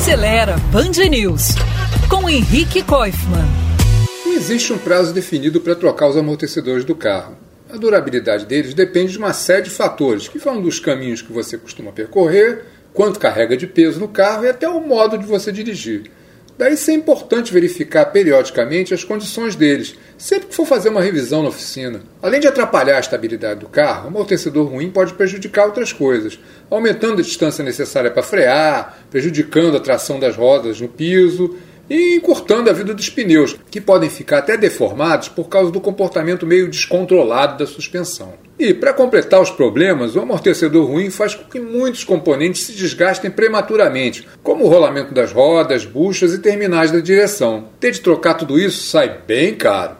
Acelera Band News com Henrique Koifman. Não existe um prazo definido para trocar os amortecedores do carro. A durabilidade deles depende de uma série de fatores, que vão dos caminhos que você costuma percorrer, quanto carrega de peso no carro e até o modo de você dirigir. Daí ser importante verificar periodicamente as condições deles, sempre que for fazer uma revisão na oficina. Além de atrapalhar a estabilidade do carro, o amortecedor ruim pode prejudicar outras coisas, aumentando a distância necessária para frear, prejudicando a tração das rodas no piso e encurtando a vida dos pneus, que podem ficar até deformados por causa do comportamento meio descontrolado da suspensão. E, para completar os problemas, o amortecedor ruim faz com que muitos componentes se desgastem prematuramente, como o rolamento das rodas, buchas e terminais da direção. Ter de trocar tudo isso sai bem caro.